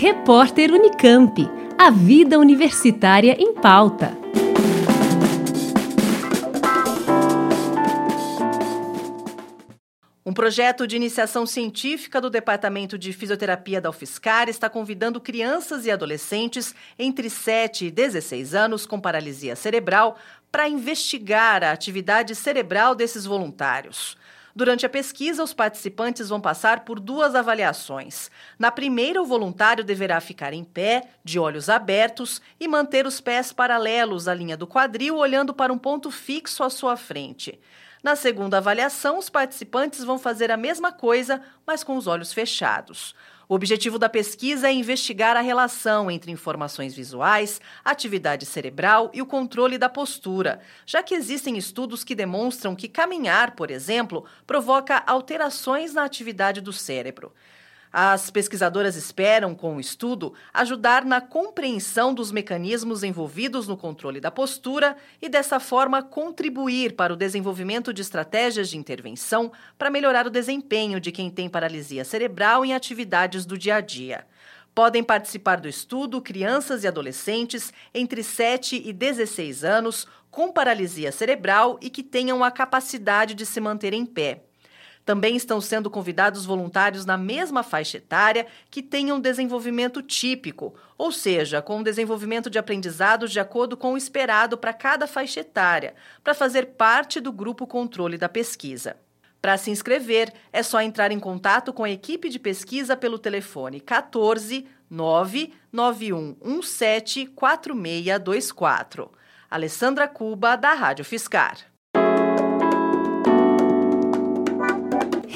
Repórter Unicamp. A vida universitária em pauta. Um projeto de iniciação científica do Departamento de Fisioterapia da UFSCar está convidando crianças e adolescentes entre 7 e 16 anos com paralisia cerebral para investigar a atividade cerebral desses voluntários. Durante a pesquisa, os participantes vão passar por duas avaliações. Na primeira, o voluntário deverá ficar em pé, de olhos abertos e manter os pés paralelos à linha do quadril, olhando para um ponto fixo à sua frente. Na segunda avaliação, os participantes vão fazer a mesma coisa, mas com os olhos fechados. O objetivo da pesquisa é investigar a relação entre informações visuais, atividade cerebral e o controle da postura, já que existem estudos que demonstram que caminhar, por exemplo, provoca alterações na atividade do cérebro. As pesquisadoras esperam, com o estudo, ajudar na compreensão dos mecanismos envolvidos no controle da postura e, dessa forma, contribuir para o desenvolvimento de estratégias de intervenção para melhorar o desempenho de quem tem paralisia cerebral em atividades do dia a dia. Podem participar do estudo crianças e adolescentes entre 7 e 16 anos com paralisia cerebral e que tenham a capacidade de se manter em pé. Também estão sendo convidados voluntários na mesma faixa etária que tenham desenvolvimento típico, ou seja, com um desenvolvimento de aprendizados de acordo com o esperado para cada faixa etária, para fazer parte do grupo controle da pesquisa. Para se inscrever, é só entrar em contato com a equipe de pesquisa pelo telefone 14 99117 4624. Alessandra Cuba, da Rádio Fiscar.